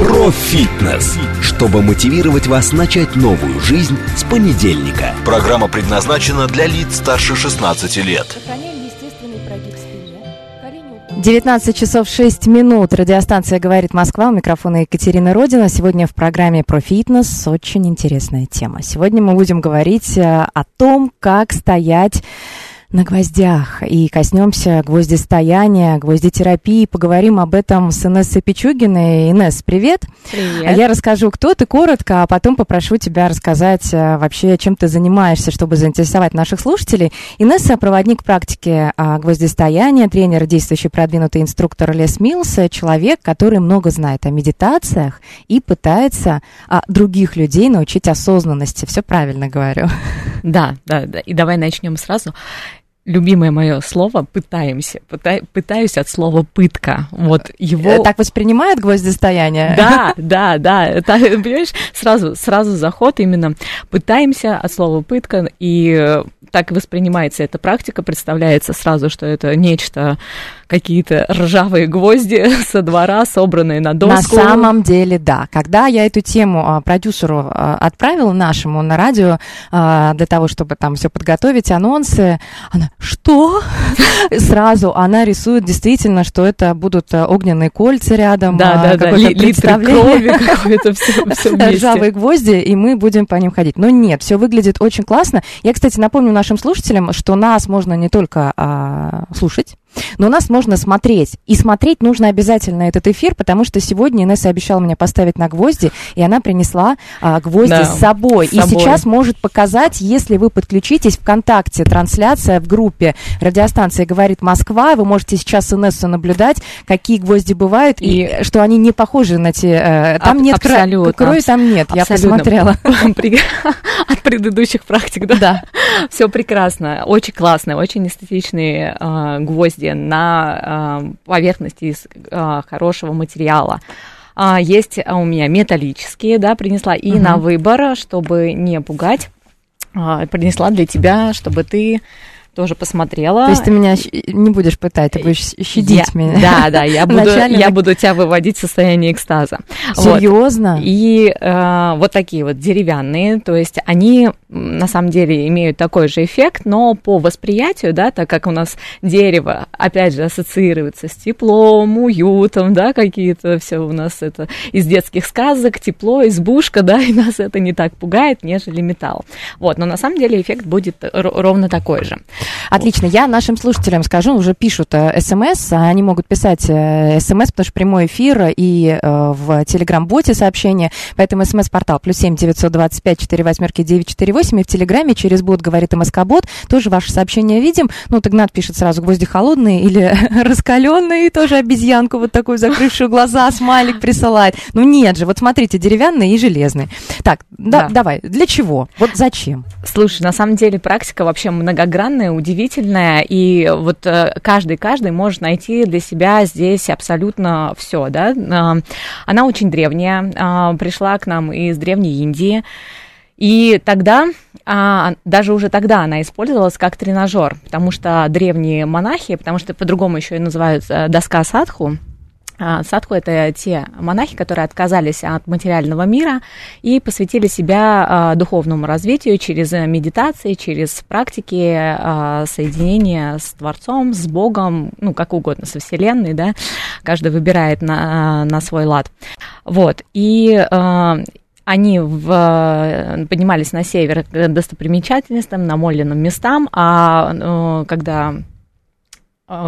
Про фитнес, чтобы мотивировать вас начать новую жизнь с понедельника. Программа предназначена для лиц старше 16 лет. Сохраняем естественный прогиб спине. Колени 19 часов 6 минут. Радиостанция «Говорит Москва». У микрофона Екатерина Родина. Сегодня в программе про фитнес очень интересная тема. Сегодня мы будем говорить э, о том, как стоять на гвоздях и коснемся гвоздистояния, гвоздитерапии. Поговорим об этом с Инессой Пичугиной. Инесс, привет. Привет. Я расскажу, кто ты, коротко, а потом попрошу тебя рассказать э, вообще, чем ты занимаешься, чтобы заинтересовать наших слушателей. Инесса – проводник практики а, гвоздистояния, тренер, действующий продвинутый инструктор Лес Милс, э, человек, который много знает о медитациях и пытается а, других людей научить осознанности. Все правильно говорю. Да, да, да. И давай начнем сразу. Любимое мое слово пытаемся. Пыта- пытаюсь от слова пытка. Вот его. Э, Так воспринимает гвоздистояние? Да, да, да. Это, понимаешь, сразу, сразу заход именно пытаемся от слова пытка, и э, так воспринимается эта практика, представляется сразу, что это нечто, какие-то ржавые гвозди со двора, собранные на доску. На самом деле, да. Когда я эту тему а, продюсеру а, отправила нашему на радио а, для того, чтобы там все подготовить, анонсы, она, что? Сразу она рисует действительно, что это будут огненные кольца рядом, Да, да, да, литры крови какое-то все, все вместе. ржавые гвозди, и мы будем по ним ходить. Но нет, все выглядит очень классно. Я, кстати, напомню нашим слушателям, что нас можно не только а, слушать, но нас можно смотреть. И смотреть нужно обязательно этот эфир, потому что сегодня Инесса обещала мне поставить на гвозди, и она принесла а, гвозди Да, с собой. с И собой. сейчас может показать, если вы подключитесь ВКонтакте, трансляция в группе радиостанции «Говорит Москва», вы можете сейчас Инессу наблюдать, какие гвозди бывают, и, что они не похожи на те... э, Там Аб- нет кра- абсолютно, крови, там нет, я Абсолютно. посмотрела. При- От предыдущих практик, да? Да. Все прекрасно, очень классно, очень эстетичные э, гвозди на э, поверхности из э, хорошего материала. А, есть а, у меня металлические, да, принесла и Мгм. на выбор, чтобы не пугать, а, принесла для тебя, чтобы ты тоже посмотрела. То есть ты меня не будешь пытать, ты будешь щадить Я- меня. Да, да, я буду, я так- буду тебя выводить в состояние экстаза. Вот. Серьезно? И э, вот такие вот деревянные, то есть они на самом деле имеют такой же эффект, но по восприятию, да, так как у нас дерево, опять же, ассоциируется с теплом, уютом, да, какие-то все у нас это из детских сказок, тепло, избушка, да, и нас это не так пугает, нежели металл. Вот, но на самом деле эффект будет ровно такой же. Отлично. Я нашим слушателям скажу, уже пишут э, смс, а они могут писать э, смс, потому что прямой эфир и э, в телеграм-боте сообщения, поэтому смс-портал плюс семь девятьсот двадцать пять четыре восьмерки девять четыре восемь и в телеграме через бот говорит МСК-бот, тоже ваши сообщения видим. Ну, вот Игнат пишет сразу гвозди холодные или раскаленные, тоже обезьянку вот такую закрывшую глаза, смайлик присылает. Ну нет же, вот смотрите, деревянные и железные. Так, да, Да. давай, для чего? Вот зачем? Слушай, на самом деле практика вообще многогранная, удивительная, и вот э, каждый-каждый может найти для себя здесь абсолютно все, да. А, Она очень древняя, а, пришла к нам из Древней Индии, и тогда, а, даже уже тогда она использовалась как тренажер, потому что древние монахи, потому что по-другому еще и называют э, доска садху, Садху – это те монахи, которые отказались от материального мира и посвятили себя а, духовному развитию через э, медитации, через практики а, соединения с Творцом, с Богом, ну, как угодно, со Вселенной, да, каждый выбирает на, на свой лад. Вот, и а, они в, поднимались на север к достопримечательностям, намоленным местам, а э, когда а,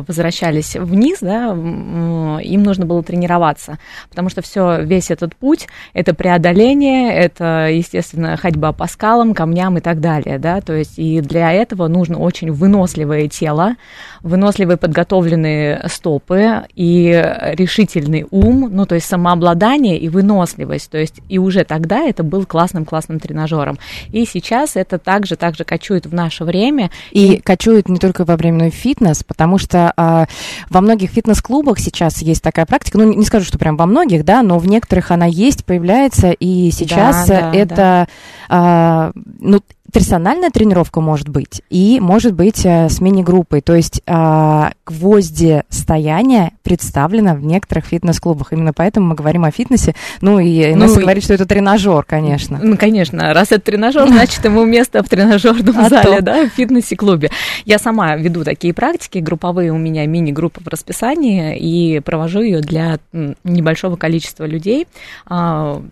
возвращались вниз, да, им нужно было тренироваться, потому что все, весь этот путь, это преодоление, это, естественно, ходьба по скалам, камням и так далее, да, то есть и для этого нужно очень выносливое тело, выносливые подготовленные стопы и решительный ум, ну, то есть самообладание и выносливость, то есть и уже тогда это был классным-классным тренажером. И сейчас это также, также кочует в наше время. И, и кочует не только во временной фитнес, потому что что а, во многих фитнес-клубах сейчас есть такая практика, ну, не скажу, что прям во многих, да, но в некоторых она есть, появляется, и сейчас да, да, это, да. А, ну, персональная тренировка может быть и может быть э, с мини-группой. То есть э, гвозди стояния представлено в некоторых фитнес-клубах. Именно поэтому мы говорим о фитнесе. Ну и ну, Инесса и... говорит, что это тренажер, конечно. Ну, конечно. Раз это тренажер, значит, ему место в тренажерном а зале, да, в фитнесе-клубе. Я сама веду такие практики, групповые у меня мини-группы в расписании, и провожу ее для небольшого количества людей а,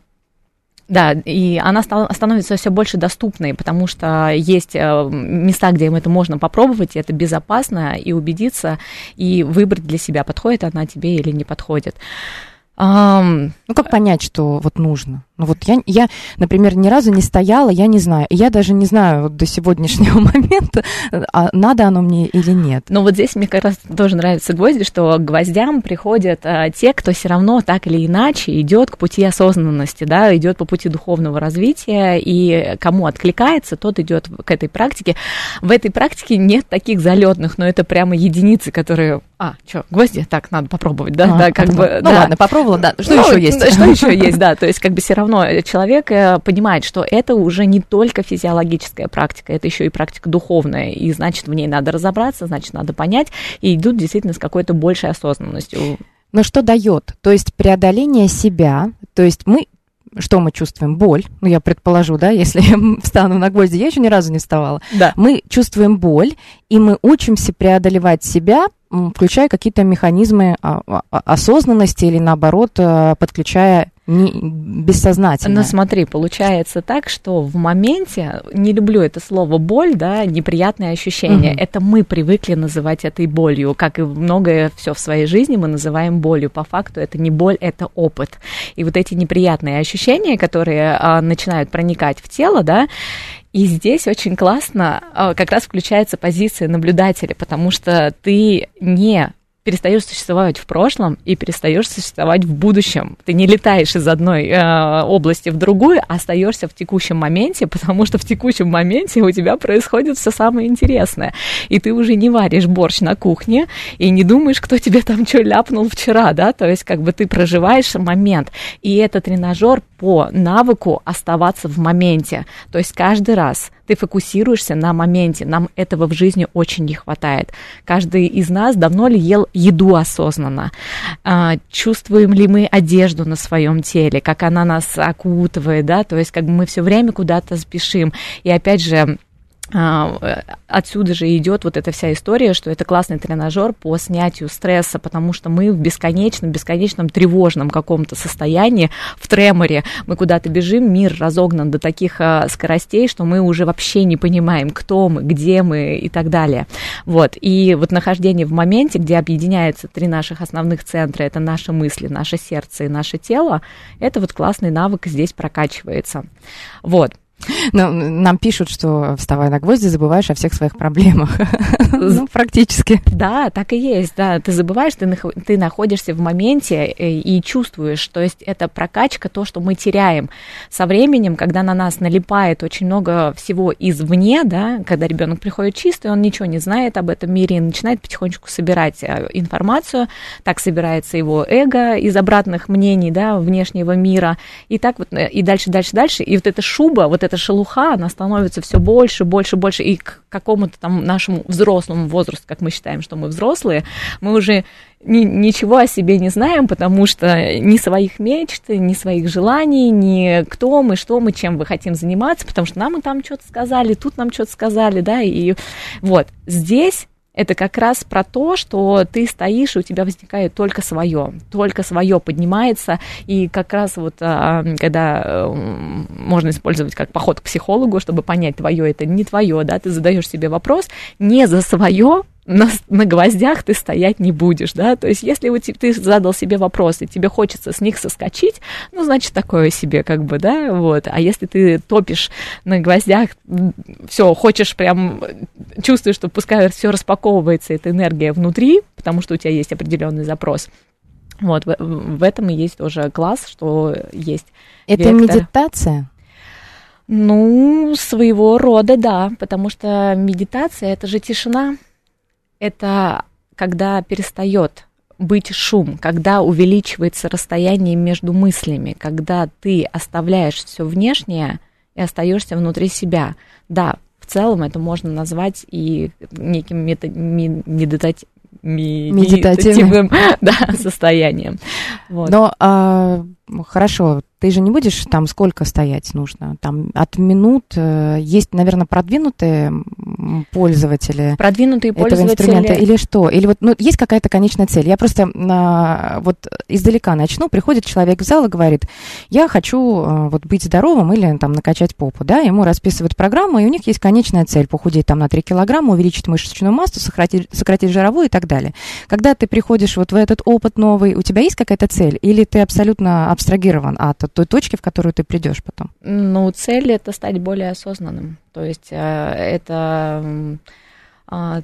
да, и она стала, становится все больше доступной, потому что есть э, места, где им это можно попробовать, и это безопасно, и убедиться, и выбрать для себя, подходит она тебе или не подходит. Um, ну, как понять, что вот нужно? Ну, вот я, я, например, ни разу не стояла, я не знаю. Я даже не знаю вот до сегодняшнего момента, а надо оно мне или нет. Но вот здесь мне как раз тоже нравится гвозди, что к гвоздям приходят а, те, кто все равно так или иначе идет к пути осознанности, да, идет по пути духовного развития, и кому откликается, тот идет к этой практике. В этой практике нет таких залетных, но это прямо единицы, которые а, что, гвозди? Так, надо попробовать, да? А, да, как бы, ну да. ладно, попробовала, да. Что ну, еще есть? Что еще есть, да. То есть, как бы все равно человек э, понимает, что это уже не только физиологическая практика, это еще и практика духовная, и значит, в ней надо разобраться, значит, надо понять, и идут действительно с какой-то большей осознанностью. Но что дает? То есть преодоление себя, то есть мы что мы чувствуем? Боль. Ну, я предположу, да, если я встану на гвозди, я еще ни разу не вставала. Да. Мы чувствуем боль, и мы учимся преодолевать себя, включая какие-то механизмы а, а, осознанности или, наоборот, э, подключая не, бессознательно. Но смотри, получается так, что в моменте, не люблю это слово боль, да, неприятные ощущения, угу. это мы привыкли называть этой болью, как и многое все в своей жизни мы называем болью. По факту это не боль, это опыт. И вот эти неприятные ощущения, которые а, начинают проникать в тело, да, и здесь очень классно а, как раз включается позиция наблюдателя, потому что ты не перестаешь существовать в прошлом и перестаешь существовать в будущем. Ты не летаешь из одной э, области в другую, а остаешься в текущем моменте, потому что в текущем моменте у тебя происходит все самое интересное. И ты уже не варишь борщ на кухне и не думаешь, кто тебе там что ляпнул вчера, да, то есть как бы ты проживаешь момент. И это тренажер по навыку оставаться в моменте. То есть каждый раз ты фокусируешься на моменте. Нам этого в жизни очень не хватает. Каждый из нас давно ли ел еду осознанно? А, чувствуем ли мы одежду на своем теле, как она нас окутывает, да? То есть как бы мы все время куда-то спешим. И опять же, отсюда же идет вот эта вся история, что это классный тренажер по снятию стресса, потому что мы в бесконечном, бесконечном тревожном каком-то состоянии, в треморе, мы куда-то бежим, мир разогнан до таких а, скоростей, что мы уже вообще не понимаем, кто мы, где мы и так далее. Вот, и вот нахождение в моменте, где объединяются три наших основных центра, это наши мысли, наше сердце и наше тело, это вот классный навык здесь прокачивается. Вот. Ну, нам пишут, что вставая на гвозди, забываешь о всех своих проблемах. ну, практически. Да, так и есть, да. Ты забываешь, ты, ты находишься в моменте э, и чувствуешь, то есть это прокачка, то, что мы теряем. Со временем, когда на нас налипает очень много всего извне, да, когда ребенок приходит чистый, он ничего не знает об этом мире и начинает потихонечку собирать э, информацию, так собирается его эго из обратных мнений, да, внешнего мира, и так вот, э, и дальше, дальше, дальше, и вот эта шуба, вот эта шелуха, она становится все больше, больше, больше, и к какому-то там нашему взрослому возрасту, как мы считаем, что мы взрослые, мы уже ни, ничего о себе не знаем, потому что ни своих мечт, ни своих желаний, ни кто мы, что мы, чем мы хотим заниматься, потому что нам и там что-то сказали, тут нам что-то сказали, да, и вот. Здесь это как раз про то, что ты стоишь, и у тебя возникает только свое, только свое поднимается, и как раз вот а, когда э, можно использовать как поход к психологу, чтобы понять, твое это не твое, да, ты задаешь себе вопрос не за свое, на, на гвоздях ты стоять не будешь, да, то есть если ты задал себе вопрос, и тебе хочется с них соскочить, ну, значит, такое себе, как бы, да, вот, а если ты топишь на гвоздях, все, хочешь прям, чувствуешь, что пускай все распаковывается, эта энергия внутри, потому что у тебя есть определенный запрос, вот, в, в этом и есть тоже класс, что есть Это вектор. медитация? Ну, своего рода, да, потому что медитация это же тишина, это когда перестает быть шум, когда увеличивается расстояние между мыслями, когда ты оставляешь все внешнее и остаешься внутри себя. Да, в целом это можно назвать и неким мета, медитати, медитативным да, состоянием. Вот. Но а, хорошо, ты же не будешь там сколько стоять нужно? Там от минут э, есть, наверное, продвинутые пользователи. Продвинутые этого пользователи. инструмента или что? Или вот ну, есть какая-то конечная цель? Я просто а, вот издалека начну. Приходит человек в зал и говорит, я хочу а, вот быть здоровым или там накачать попу, да? Ему расписывают программу, и у них есть конечная цель похудеть там на 3 килограмма, увеличить мышечную массу, сократить, сократить жировую и так далее. Когда ты приходишь вот в этот опыт новый, у тебя есть какая-то цель? Или ты абсолютно абстрагирован от той точки, в которую ты придешь потом? Ну, цель это стать более осознанным. То есть э, это а,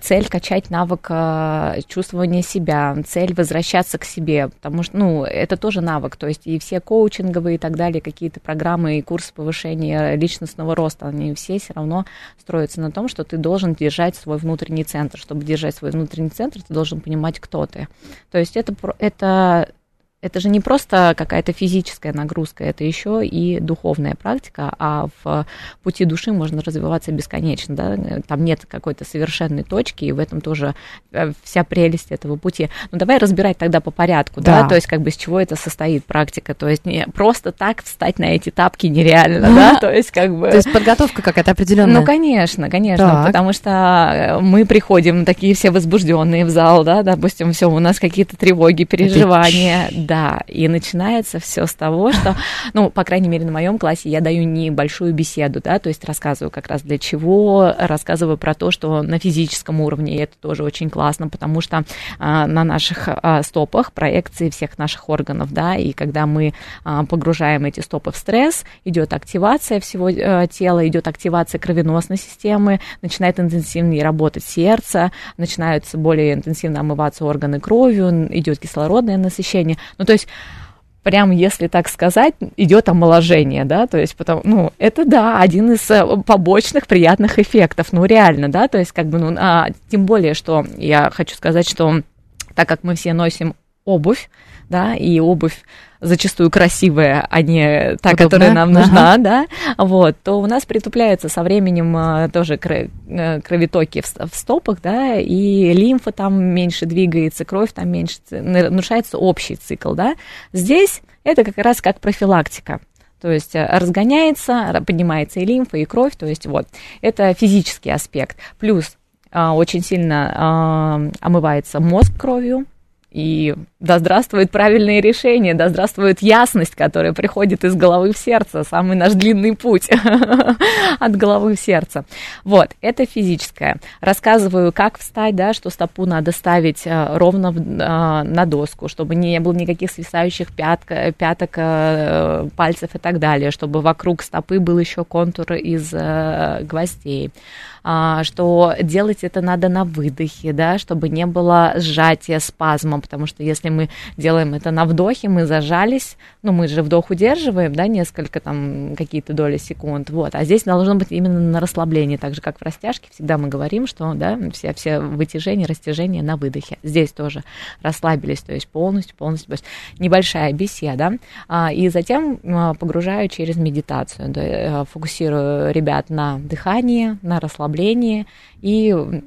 цель качать навык а, чувствования себя, цель возвращаться к себе, потому что, ну, это тоже навык, то есть и все коучинговые и так далее, какие-то программы и курсы повышения личностного роста, они все все равно строятся на том, что ты должен держать свой внутренний центр. Чтобы держать свой внутренний центр, ты должен понимать, кто ты. То есть это, это это же не просто какая-то физическая нагрузка, это еще и духовная практика, а в пути души можно развиваться бесконечно, да, там нет какой-то совершенной точки, и в этом тоже э, вся прелесть этого пути. Ну, давай разбирать тогда по порядку, да, да то есть как бы с чего это состоит практика, то есть не просто так встать на эти тапки нереально, да, то есть как бы... То есть подготовка какая-то определенная. Ну, конечно, конечно, так. потому что э, мы приходим такие все возбужденные в зал, да, допустим, все, у нас какие-то тревоги, переживания, да, и начинается все с того, что, ну, по крайней мере, на моем классе я даю небольшую беседу, да, то есть рассказываю как раз для чего, рассказываю про то, что на физическом уровне, это тоже очень классно, потому что а, на наших а, стопах проекции всех наших органов, да, и когда мы а, погружаем эти стопы в стресс, идет активация всего а, тела, идет активация кровеносной системы, начинает интенсивнее работать сердце, начинаются более интенсивно омываться органы кровью, идет кислородное насыщение. Ну, то есть прям, если так сказать, идет омоложение, да, то есть, потому, ну, это, да, один из э, побочных приятных эффектов, ну, реально, да, то есть, как бы, ну, а, тем более, что я хочу сказать, что так как мы все носим обувь, да, и обувь зачастую красивая, а не та, Удобная? которая нам нужна, ага. да, вот, то у нас притупляется со временем а, тоже э, кровотоки в, в стопах, да, и лимфа там меньше двигается, кровь там меньше, нарушается общий цикл, да. Здесь это как раз как профилактика. То есть э, разгоняется, поднимается и лимфа, и кровь, то есть вот, это физический аспект. Плюс а, очень сильно а, омывается мозг кровью, и да здравствует правильные решения, да здравствует ясность, которая приходит из головы в сердце, самый наш длинный путь от головы в сердце. Вот, это физическое. Рассказываю, как встать, да, что стопу надо ставить э, ровно э, на доску, чтобы не было никаких свисающих пяток, пяток э, пальцев и так далее, чтобы вокруг стопы был еще контур из гвоздей что делать это надо на выдохе, да, чтобы не было сжатия спазма, потому что если мы делаем это на вдохе, мы зажались, ну, мы же вдох удерживаем, да, несколько там, какие-то доли секунд, вот, а здесь должно быть именно на расслаблении, так же, как в растяжке, всегда мы говорим, что, да, все, все вытяжения, растяжения на выдохе. Здесь тоже расслабились, то есть полностью, полностью, то есть небольшая беседа, а, и затем а, погружаю через медитацию, э, фокусирую ребят на дыхании, на расслаблении и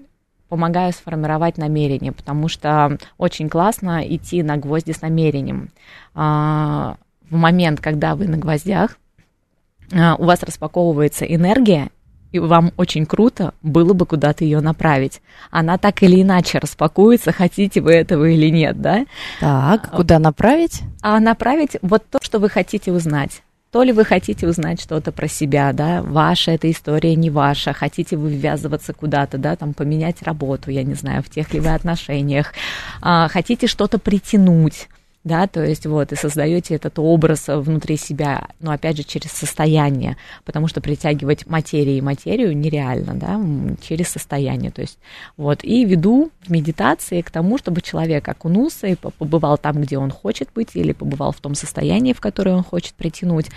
помогаю сформировать намерение, потому что очень классно идти на гвозди с намерением. А, в момент, когда вы на гвоздях, а, у вас распаковывается энергия, и вам очень круто было бы куда-то ее направить. Она так или иначе распакуется, хотите вы этого или нет, да? Так, куда направить? А направить вот то, что вы хотите узнать То ли вы хотите узнать что-то про себя, да, ваша эта история, не ваша, хотите вы ввязываться куда-то, да, там, поменять работу, я не знаю, в тех ли вы отношениях, а, хотите что-то притянуть, да, то есть вот, и создаете этот образ внутри себя, но опять же через состояние, потому что притягивать материю и материю нереально, да, через состояние, то есть вот, и веду в медитации к тому, чтобы человек окунулся и по- побывал там, где он хочет быть, или побывал в том состоянии, в которое он хочет притянуть,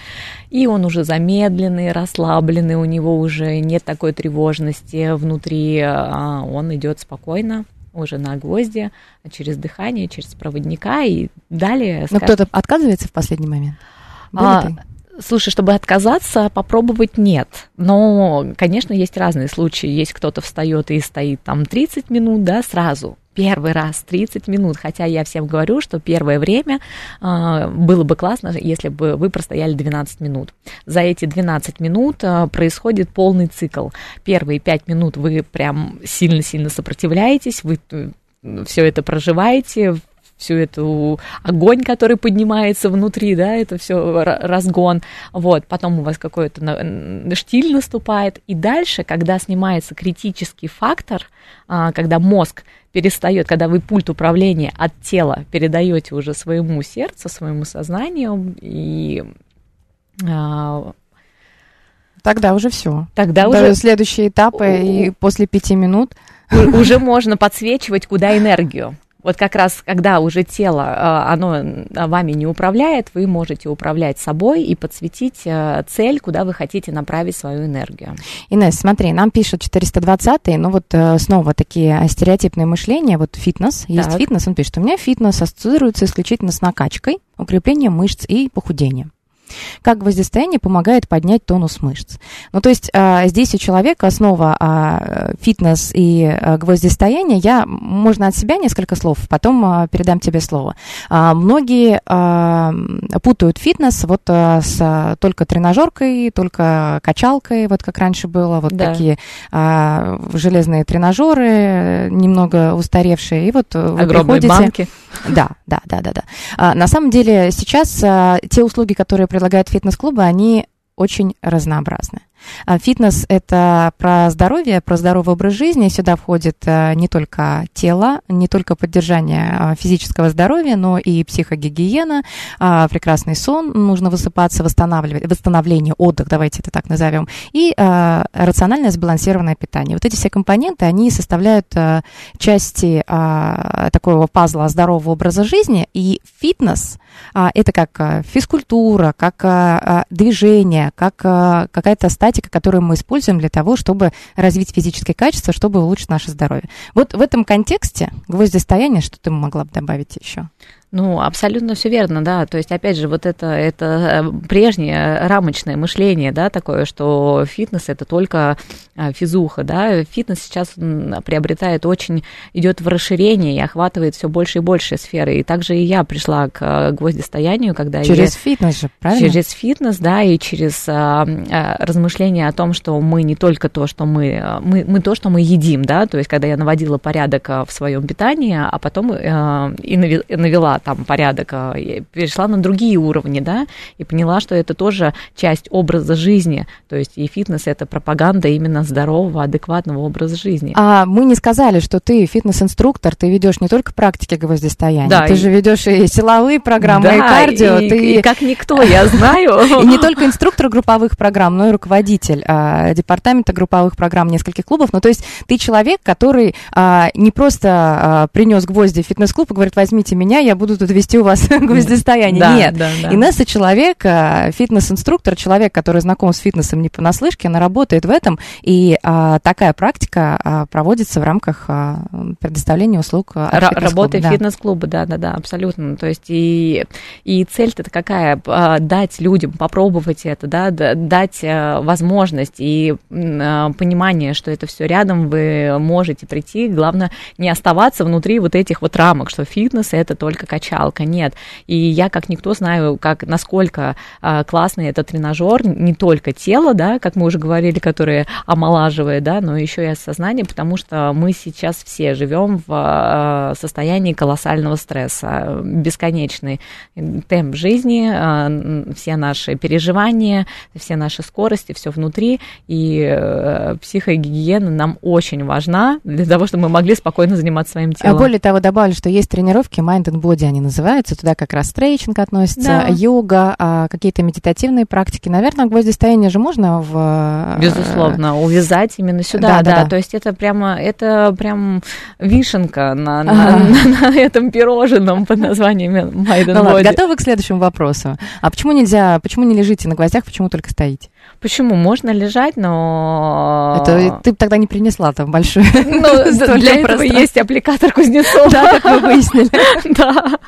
и он уже замедленный, расслабленный, у него уже нет такой тревожности внутри, а, он идет спокойно, уже на гвозди, через дыхание, через проводника и далее... Но скажем, кто-то отказывается в последний момент? Были а, ты? Слушай, чтобы отказаться, попробовать нет. Но, конечно, есть разные случаи. Есть кто-то встает и стоит там 30 минут, да, сразу. Первый раз 30 минут. Хотя я всем говорю, что первое время а, было бы классно, если бы вы простояли 12 минут. За эти 12 минут а, происходит полный цикл. Первые 5 минут вы прям сильно-сильно сопротивляетесь, вы все это проживаете, всю эту огонь, который поднимается внутри, да, это все разгон, вот, потом у вас какой-то штиль наступает, и дальше, когда снимается критический фактор, а, когда мозг перестает, когда вы пульт управления от тела передаете уже своему сердцу, своему сознанию, и а, Тогда уже все. тогда уже Следующие этапы, и после пяти минут уже можно подсвечивать, куда энергию. Вот как раз, когда уже тело, а, оно вами не управляет, вы можете управлять собой и подсветить а, цель, куда вы хотите направить свою энергию. Инесс, смотри, нам пишут 420-й, ну вот э, снова такие стереотипные мышления, вот фитнес, есть Так. фитнес, он пишет, у меня фитнес ассоциируется исключительно с накачкой, укреплением мышц и похудением. Как гвоздистояние помогает поднять тонус мышц. Ну, то есть а, здесь у человека основа а, фитнес и а, гвоздистояние. Я, можно от себя несколько слов, потом а, передам тебе слово. А, многие а, путают фитнес вот а, с а, только тренажеркой, только качалкой, вот как раньше было, вот Да. такие а, железные тренажеры, немного устаревшие, и вот э, вы Огромные приходите... банки. Да, да, да, да, да. А, на самом деле сейчас а, те услуги, которые предлагают фитнес-клубы, они очень разнообразны. А Фитнес – это про здоровье, про здоровый образ жизни. Сюда входит а, не только тело, не только поддержание а, физического здоровья, но и психогигиена, а, прекрасный сон, нужно высыпаться, восстанавливать, восстановление, отдых, давайте это так назовем, и а, рациональное сбалансированное питание. Вот эти все компоненты, они составляют части такого пазла здорового образа жизни, и фитнес это как физкультура, как движение, как какая-то статика, которую мы используем для того, чтобы развить физические качества, чтобы улучшить наше здоровье. Вот в этом контексте гвоздистояние, что ты могла бы добавить еще? Ну, абсолютно все верно, да. То есть, опять же, вот это, это э, прежнее рамочное мышление, да, такое, что фитнес это только а, физуха, да. Фитнес сейчас приобретает очень, идет в расширение и охватывает все больше и больше сферы. И также и я пришла к э, гвоздистоянию, когда Через я... фитнес же, правильно? Через фитнес, да, и через а, а, размышления о том, что мы не только то, что мы, мы, мы то, что мы едим, да, то есть когда я наводила порядок в своем питании, а потом а, и нави- там порядок, а, перешла на другие уровни, да, и поняла, что это тоже часть образа жизни, то есть и фитнес это пропаганда именно здорового, адекватного образа жизни. А мы не сказали, что ты фитнес-инструктор, ты ведешь не только практики гвоздистояния, Да, ты и- же ведешь и силовые программы, Да, и кардио, и, ты и как никто, я знаю. И не только инструктор групповых программ, но и руководитель а, департамента групповых программ нескольких клубов. Ну, то есть ты человек, который а, не просто принес гвозди в фитнес-клуб и говорит, возьмите меня, я буду тут вести у вас гвоздистояние. Да, Нет. да, да. Инесса человек, а, фитнес-инструктор, человек, который знаком с фитнесом не понаслышке, она работает в этом, и а, такая практика а, проводится в рамках а, предоставления услуг фитнес-клуба, Работы да. фитнес-клуба, да, да, да, абсолютно. То есть и, и цель-то какая? А, Дать людям попробовать это, да, дать а, возможность и а, понимание, что это все рядом, вы можете прийти. Главное, не оставаться внутри вот этих вот рамок, что фитнес это только качалка. Нет. И я как никто знаю, как, насколько а, классный этот тренажер, не только тело, да, как мы уже говорили, которое омолаживает, да, но еще и от сознания, потому что мы сейчас все живем в э, состоянии колоссального стресса, бесконечный темп жизни, э, все наши переживания, все наши скорости, все внутри, и э, психогигиена нам очень важна для того, чтобы мы могли спокойно заниматься своим А телом. более того, добавлю, что есть тренировки Mind and Body, они называются, туда как раз стрейчинг относится, Да. йога, а, какие-то медитативные практики. Наверное, гвоздистояние же можно в... э, Безусловно, увязать именно сюда, Да, да, да, да. То есть это прямо, это прям вишенка на, на- на- на этом пирожном под названием Майден Ну ладно, Боди. готовы к следующему вопросу? А почему нельзя, почему не лежите на гвоздях, почему только стоите? Почему? Можно лежать, но... Это ты тогда не принесла там большую Ну, для этого есть аппликатор Кузнецова. Да, как мы выяснили. Да.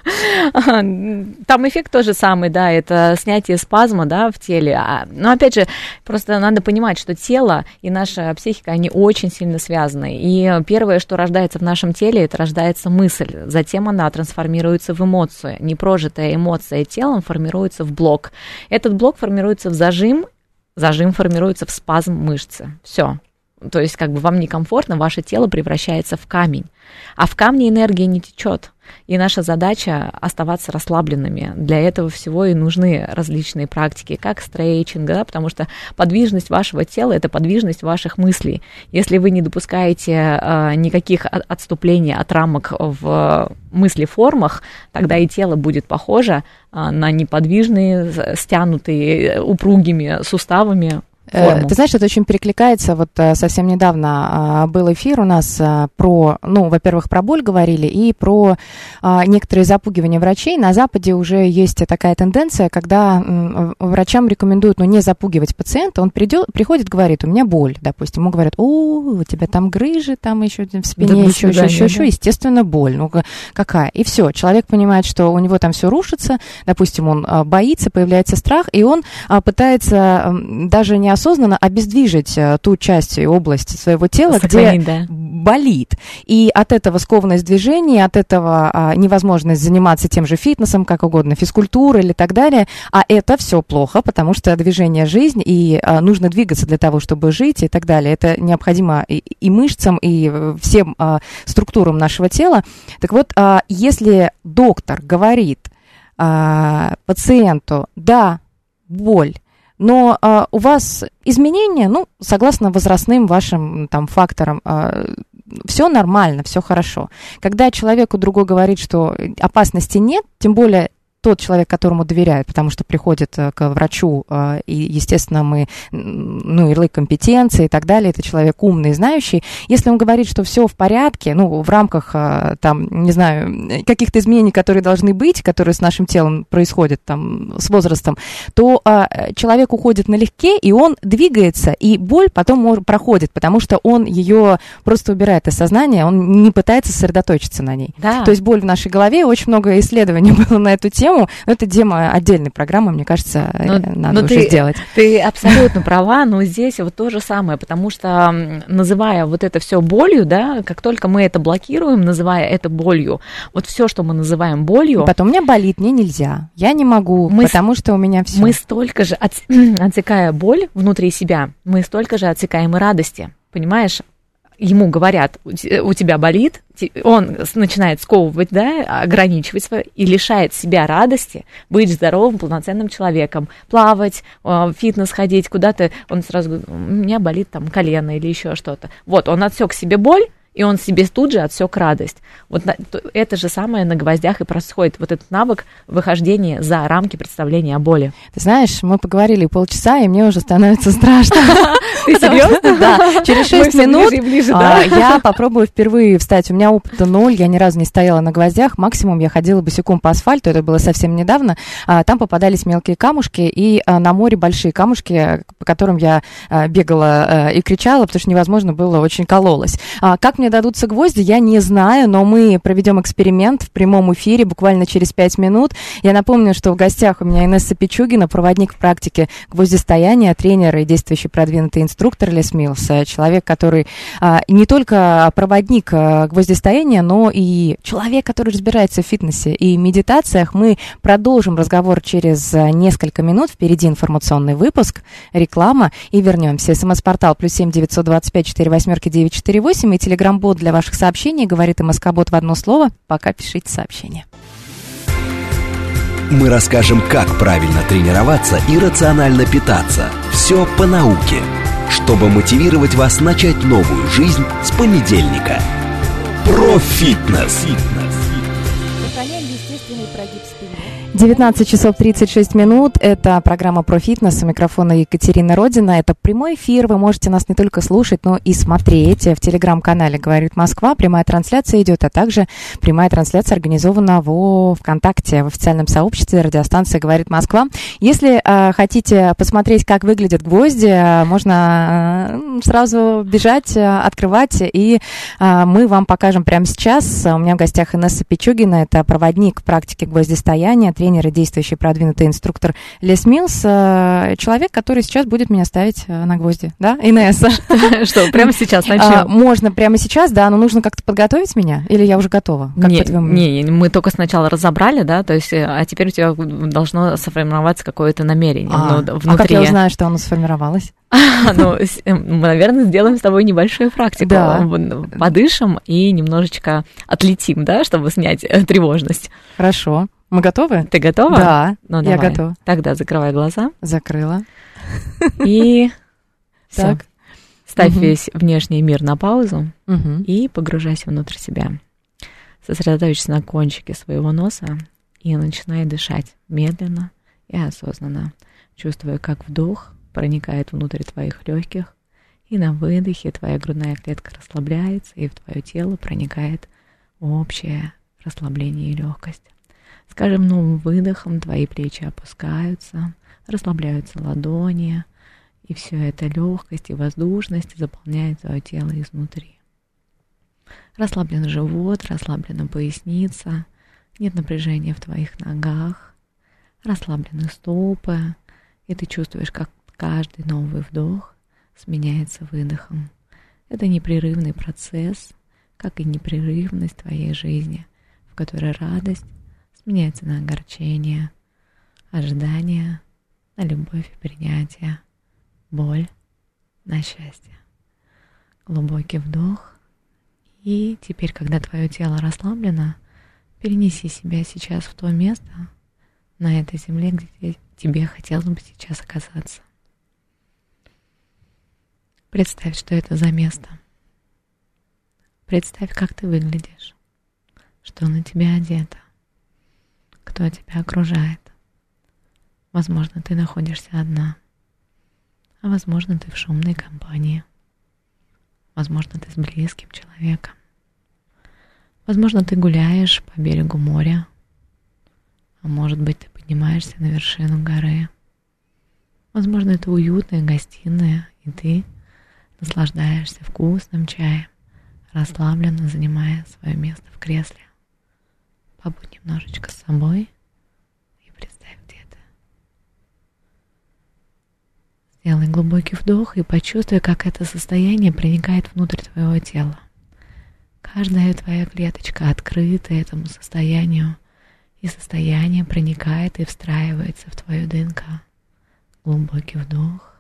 Там эффект тоже самый, да, это снятие спазма, да, в теле. А, Но опять же, просто надо понимать, что тело и наша психика, они очень сильно связаны. И первое, что рождается в нашем теле, это рождается мысль. Затем она трансформируется в эмоцию. Непрожитая эмоция телом формируется в блок. Этот блок формируется в зажим, зажим формируется в спазм мышцы. Все. То есть, как бы вам некомфортно, ваше тело превращается в камень. А в камне энергия не течет. И наша задача оставаться расслабленными. Для этого всего и нужны различные практики, как стрейчинг, да, потому что подвижность вашего тела – это подвижность ваших мыслей. Если вы не допускаете э, никаких от- отступлений от рамок в мыслеформах, тогда и тело будет похоже э, на неподвижные, стянутые э, упругими суставами форму. Ты знаешь, это очень перекликается. Вот э, совсем недавно а, был эфир у нас а, про, ну, во-первых, про боль говорили и про а, некоторые запугивания врачей. На Западе уже есть такая тенденция, когда врачам рекомендуют, ну, не запугивать пациента. Он придет, приходит, говорит, у меня боль, допустим. Ему говорят, о, у тебя там грыжи, там еще в Да спине, до еще, еще, еще, еще, да. естественно, боль. Ну, ка- какая? И все. Человек понимает, что у него там все рушится. Допустим, он а, боится, появляется страх, и он пытается даже неосознанно обездвижить а, ту часть и область своего тела, Сохранить, где да. болит. И от этого скованность движений, от этого а, невозможность заниматься тем же фитнесом, как угодно, физкультурой или так далее. А это все плохо, потому что движение жизнь, и а, нужно двигаться для того, чтобы жить и так далее. Это необходимо и, и мышцам, и э, всем а, структурам нашего тела. Так вот, а, если доктор говорит а, пациенту, да, боль, но а, у вас изменения, ну, согласно возрастным вашим там факторам, все нормально, все хорошо. Когда человеку другой говорит, что опасности нет, тем более тот человек, которому доверяют, потому что приходит э, к врачу, э, и, естественно, мы, ну, ярлык компетенции и так далее, это человек умный, знающий. Если он говорит, что все в порядке, ну, в рамках, э, там, не знаю, каких-то изменений, которые должны быть, которые с нашим телом происходят, там, с возрастом, то человек уходит налегке, и он двигается, и боль потом проходит, потому что он ее просто убирает из сознания, он не пытается сосредоточиться на ней. Да. То есть боль в нашей голове, очень много исследований было на эту тему, но это тема отдельной программы, мне кажется, Ну, э, надо ну, уже ты- сделать. Ты абсолютно права, но здесь вот то же самое, потому что называя вот это все болью, да, как только мы это блокируем, называя это болью, вот все, что мы называем болью, Потом у меня болит, мне нельзя, я не могу, Мы с- потому что у меня все. мы столько же, отс- отсекая боль внутри себя, мы столько же отсекаем и радости, понимаешь? Ему говорят, у те- у тебя болит, он начинает сковывать, да, ограничивать свое и лишает себя радости быть здоровым, полноценным человеком, плавать, э, в фитнес ходить, куда-то, он сразу говорит, у меня болит там колено или еще что-то. Вот, он отсек себе боль, и он себе тут же отсек радость. Вот это же самое на гвоздях и происходит, вот этот навык выхождения за рамки представления о боли. Ты знаешь, мы поговорили полчаса, и мне уже становится страшно. Ты серьезно? Да, через Мы 6 всё минут а, я попробую впервые встать. У меня опыта ноль, я ни разу не стояла на гвоздях. Максимум я ходила босиком по асфальту, это было совсем недавно. А, Там попадались мелкие камушки, и а, на море большие камушки, по которым я бегала и кричала, потому что невозможно было, очень кололась. Как мне дадутся гвозди, я не знаю, но мы проведем эксперимент в прямом эфире буквально через пять минут. Я напомню, что в гостях у меня Инесса Пичугина, проводник в практике гвоздистояния, тренер и действующий продвинутый инструктор Лес Милс. Человек, который а, не только проводник а, гвоздистояния, но и человек, который разбирается в фитнесе и медитациях. Мы продолжим разговор через а, несколько минут. Впереди информационный выпуск, реклама и вернемся. СМС-портал плюс семь девятьсот двадцать пять четыре восьмерки девять четыре восемь и телеграм-бот для ваших сообщений. Говорит МСК-бот в одно слово. Пока пишите сообщение. Мы расскажем, как правильно тренироваться и рационально питаться. Все по науке, чтобы мотивировать вас начать новую жизнь с понедельника. Профитнес. 19 часов 36 минут. Это программа про фитнес. У микрофона Екатерина Родина. Это прямой эфир. Вы можете нас не только слушать, но и смотреть. В телеграм-канале «Говорит Москва». Прямая трансляция идет, а также прямая трансляция организована во ВКонтакте, в официальном сообществе радиостанции «Говорит Москва». Если э, хотите посмотреть, как выглядят гвозди, можно э, сразу бежать, открывать, и э, мы вам покажем прямо сейчас. У меня в гостях Инесса Пичугина. Это проводник практики гвоздистояния, тренер тренер и действующий продвинутый инструктор Лес Милс, э, человек, который сейчас будет меня ставить э, на гвозди, да, Инесса? Что, прямо сейчас А, начнем? Можно прямо сейчас, да, но нужно как-то подготовить меня, или я уже готова? Не, мы только сначала разобрали, да, то есть, э, а теперь у тебя должно сформироваться какое-то намерение А, ну, а внутри. как я узнаю, что оно сформировалось? Ну, мы, наверное, сделаем с тобой небольшую практику. Подышим и немножечко отлетим, да, чтобы снять тревожность. Хорошо. Мы готовы? Ты готова? Да, Ну, я давай. готова. Тогда закрывай глаза Закрыла. и. Так. ставь Мгм. весь внешний мир на паузу Мгм. и погружайся внутрь себя. Сосредоточься на кончике своего носа и начинай дышать медленно и осознанно, чувствуя, как вдох проникает внутрь твоих легких, и на выдохе твоя грудная клетка расслабляется, и в твое тело проникает общее расслабление и легкость. С каждым новым выдохом твои плечи опускаются, расслабляются ладони, и все это легкость и воздушность заполняет твое тело изнутри. Расслаблен живот, расслаблена поясница, нет напряжения в твоих ногах, расслаблены стопы, и ты чувствуешь, как каждый новый вдох сменяется выдохом. Это непрерывный процесс, как и непрерывность твоей жизни, в которой радость сменяется на огорчение, ожидание на любовь и принятие, боль на счастье. Глубокий вдох. И теперь, когда твое тело расслаблено, перенеси себя сейчас в то место на этой земле, где тебе хотелось бы сейчас оказаться. Представь, что это за место. Представь, как ты выглядишь, что на тебя одето, кто тебя окружает. Возможно, ты находишься одна, а возможно, ты в шумной компании. Возможно, ты с близким человеком. Возможно, ты гуляешь по берегу моря, а может быть, ты поднимаешься на вершину горы. Возможно, это уютная гостиная, и ты наслаждаешься вкусным чаем, расслабленно занимая свое место в кресле. Побудь немножечко с собой и представь, где ты. Сделай глубокий вдох и почувствуй, как это состояние проникает внутрь твоего тела. Каждая твоя клеточка открыта этому состоянию, и состояние проникает и встраивается в твою ДНК. Глубокий вдох.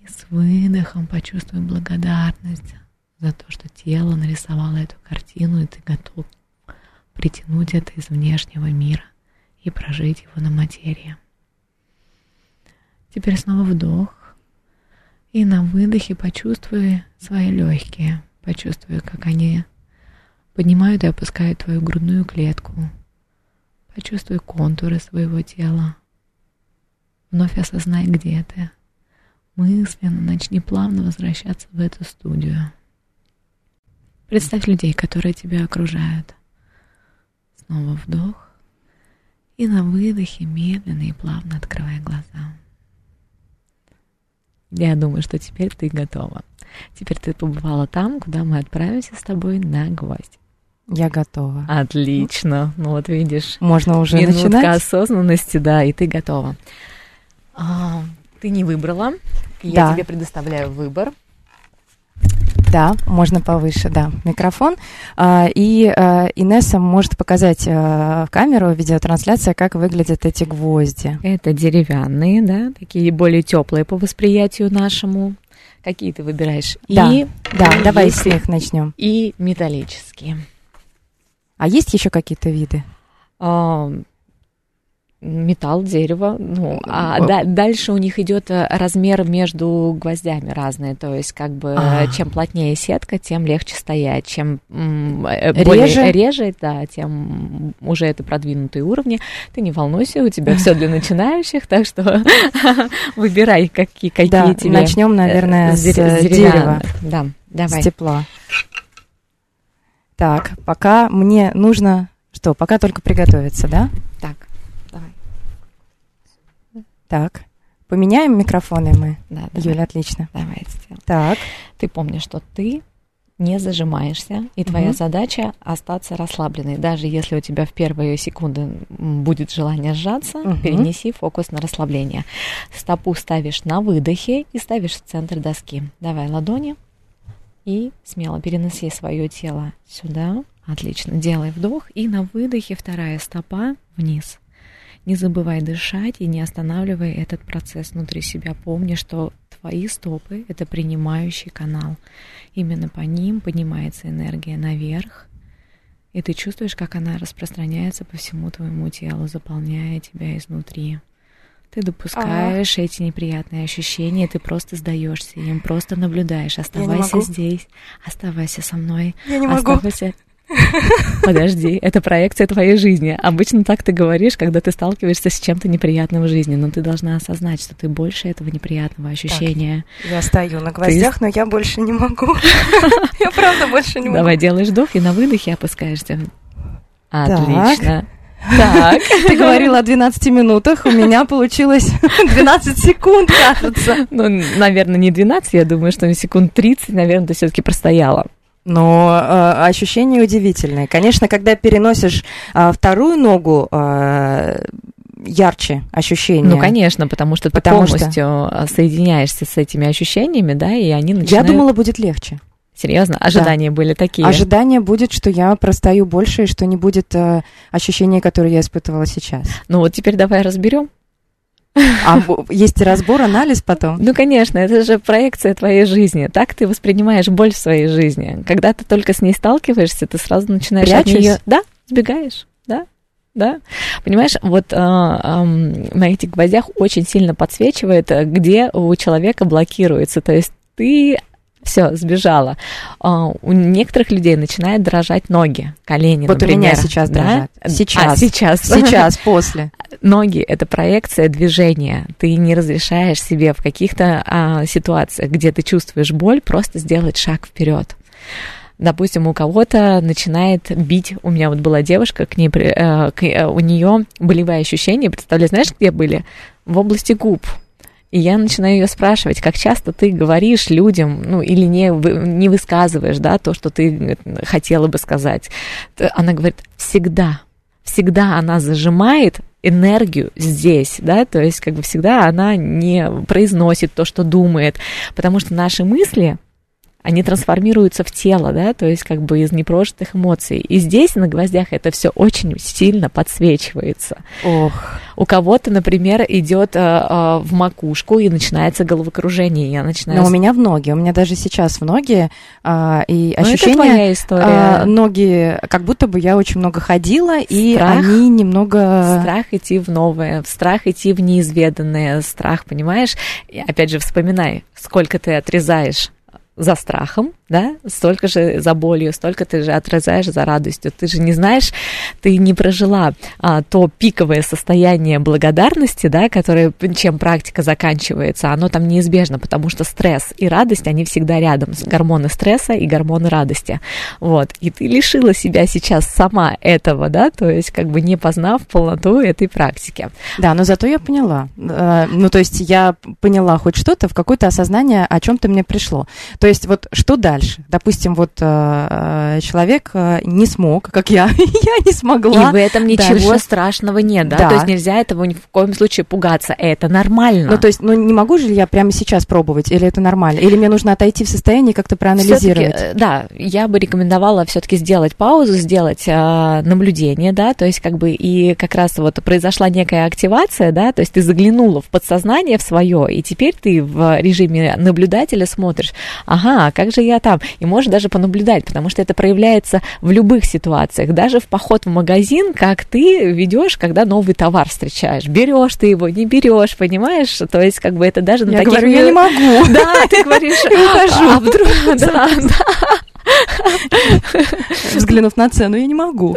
И с выдохом почувствуй благодарность за то, что тело нарисовало эту картину, и ты готов притянуть это из внешнего мира и прожить его на материи. Теперь снова вдох. И на выдохе почувствуй свои легкие. Почувствуй, как они поднимают и опускают твою грудную клетку. Почувствуй контуры своего тела. Вновь осознай, где ты. Мысленно начни плавно возвращаться в эту студию. Представь людей, которые тебя окружают. Снова вдох. И на выдохе медленно и плавно открывай глаза. Я думаю, что теперь ты готова. Теперь ты побывала там, куда мы отправимся с тобой на гвоздь. Я готова. Отлично. Ну вот видишь. Можно уже Минутка начинать? осознанности, да, и ты готова. А, ты не выбрала. Я Да. тебе предоставляю выбор. Да, можно повыше, да, микрофон. А, И а, Инесса может показать в камеру видеотрансляция, как выглядят эти гвозди. Это деревянные, да, такие более теплые по восприятию нашему. Какие ты выбираешь? Да, И, Да, и давай с них начнем. И металлические. А есть еще какие-то виды? Металл, дерево. Ну, а да- дальше у них идет э, размер между гвоздями разный. То есть, как бы, А. э, чем плотнее сетка, тем легче стоять. Чем м, э, Реже? реже, да, тем уже это продвинутые уровни. Ты не волнуйся, у тебя все для начинающих, так что выбирай, какие, какие Да, тебе. начнем, наверное, с деревянных. дерева, Да, давай. с тепла. Так, пока мне нужно... Что, пока только приготовиться, да? Так. Так, поменяем микрофоны мы. Да, давай. Юля, отлично. Давай сделаем. Так, ты помнишь, что ты не зажимаешься, и твоя Мгм. задача остаться расслабленной. Даже если у тебя в первые секунды будет желание сжаться, Мгм. перенеси фокус на расслабление. Стопу ставишь на выдохе и ставишь в центр доски. Давай ладони и смело переноси свое тело сюда. Отлично. Делай вдох и на выдохе вторая стопа вниз. Не забывай дышать и не останавливай этот процесс внутри себя. Помни, что твои стопы — это принимающий канал. Именно по ним поднимается энергия наверх, и ты чувствуешь, как она распространяется по всему твоему телу, заполняя тебя изнутри. Ты допускаешь эти неприятные ощущения, ты просто сдаешься им, просто наблюдаешь. Оставайся могу. здесь, оставайся со мной. я не Оставайся. Подожди, это проекция твоей жизни. Обычно так ты говоришь, когда ты сталкиваешься с чем-то неприятным в жизни, но ты должна осознать, что ты больше этого неприятного ощущения. Я стою на гвоздях, но я больше не могу. Я правда больше не могу. Давай делаешь вдох и на выдохе опускаешься. Отлично. Так. Ты говорила о 12 минутах, у меня получилось 12 секунд, кажется. Ну, наверное, не 12, я думаю, что секунд 30, наверное, ты все-таки простояла. Но э, ощущения удивительные. Конечно, когда переносишь э, вторую ногу, э, ярче ощущения. Ну, конечно, потому что ты Потому что- полностью а, соединяешься с этими ощущениями, да, и они Я начинают... думала, будет легче. Серьезно? Ожидания были такие? Ожидание будет, что я простою больше, и что не будет э, ощущения, которые я испытывала сейчас. Ну, вот теперь давай разберем. А есть разбор, анализ потом? Ну, конечно, это же проекция твоей жизни. Так ты воспринимаешь боль в своей жизни. Когда ты только с ней сталкиваешься, ты сразу начинаешь от Прячусь? нее... Да, сбегаешь, да, да. Понимаешь, вот а, ам, на этих гвоздях очень сильно подсвечивает, э, где у человека блокируется. То есть ты все, сбежала. А, у некоторых людей начинают дрожать ноги, колени, Вот у например. меня сейчас да? дрожат. А, Сейчас. сейчас. Сейчас, после. Ноги это проекция движения. Ты не разрешаешь себе в каких-то а, ситуациях, где ты чувствуешь боль, просто сделать шаг вперед. Допустим, у кого-то начинает бить. У меня вот была девушка, к ней, э, к- э, у нее болевые ощущения. Представляешь, знаешь, где были? В области губ. И я начинаю ее спрашивать, как часто ты говоришь людям, ну, или не, не высказываешь, да, то, что ты э, хотела бы сказать. Она говорит, всегда, всегда она зажимает энергию здесь, да, то есть как бы всегда она не произносит то, что думает, потому что наши мысли, они трансформируются в тело, да, то есть как бы из непрожитых эмоций. И здесь на гвоздях это все очень сильно подсвечивается. Ох. У кого-то, например, идет э, э, в макушку и начинается головокружение. Я начинаю. Но у меня в ноги. У меня даже сейчас в ноги. а, и Ну, это твоя история. а, ноги, как будто бы я очень много ходила, и Страх. они немного... Страх идти в новое, страх идти в неизведанное, страх, понимаешь? И опять же, вспоминай, сколько ты отрезаешь за страхом, да, столько же за болью, столько ты же отрезаешь за радостью. Ты же не знаешь, ты не прожила а, то пиковое состояние благодарности, да, которое, чем практика заканчивается, оно там неизбежно, потому что стресс и радость, они всегда рядом, гормоны стресса и гормоны радости. Вот, и ты лишила себя сейчас сама этого, да, то есть как бы не познав полноту этой практики. Да, но зато я поняла. Э, Ну, то есть я поняла хоть что-то, в какое-то осознание о чем-то мне пришло. То есть вот что дальше? Допустим, вот э, человек э, не смог, как я, я не смогла. И в этом ничего дальше. страшного нет, да? Да. То есть нельзя этого ни в коем случае пугаться. Это нормально. Ну, то есть, ну, не могу же я прямо сейчас пробовать, или это нормально? Или мне нужно отойти в состояние и как-то проанализировать? Всё-таки, э, да, я бы рекомендовала все-таки сделать паузу, сделать э, наблюдение, да, то есть как бы и как раз вот произошла некая активация, да, то есть ты заглянула в подсознание в свое, и теперь ты в режиме наблюдателя смотришь, ага, а как же я там, и можешь даже понаблюдать, потому что это проявляется в любых ситуациях, даже в поход в магазин, как ты ведешь, когда новый товар встречаешь, берешь ты его, не берешь, понимаешь, то есть как бы это даже на Я таких говорю, я не могу. Да, ты говоришь, ухожу. а вдруг, да, да, Взглянув на цену, я не могу.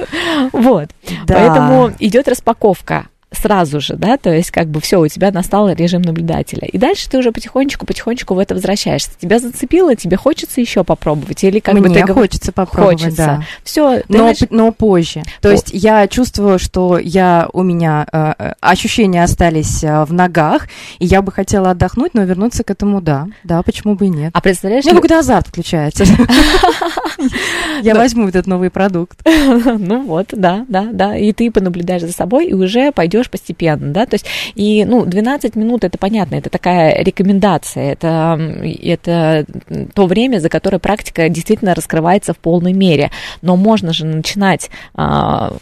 Вот. Да. Поэтому идет распаковка сразу же, да, то есть как бы все, у тебя настал режим наблюдателя. И дальше ты уже потихонечку, потихонечку в это возвращаешься. Тебя зацепило, тебе хочется еще попробовать? Или как бы Мне ты хочется попробовать, хочется. да. Все, Но, но позже. То По- есть я чувствую, что я у меня э, э, ощущения остались э, в ногах, и я бы хотела отдохнуть, но вернуться к этому, да. Да, почему бы и нет. а представляешь, У меня какой-то азарт включается. Я возьму этот новый продукт. ну вот, да, да, да, и ты понаблюдаешь за собой и уже пойдешь постепенно, да, то есть, и, ну, 12 минут, это понятно, это такая рекомендация, это, это то время, за которое практика действительно раскрывается в полной мере, но можно же начинать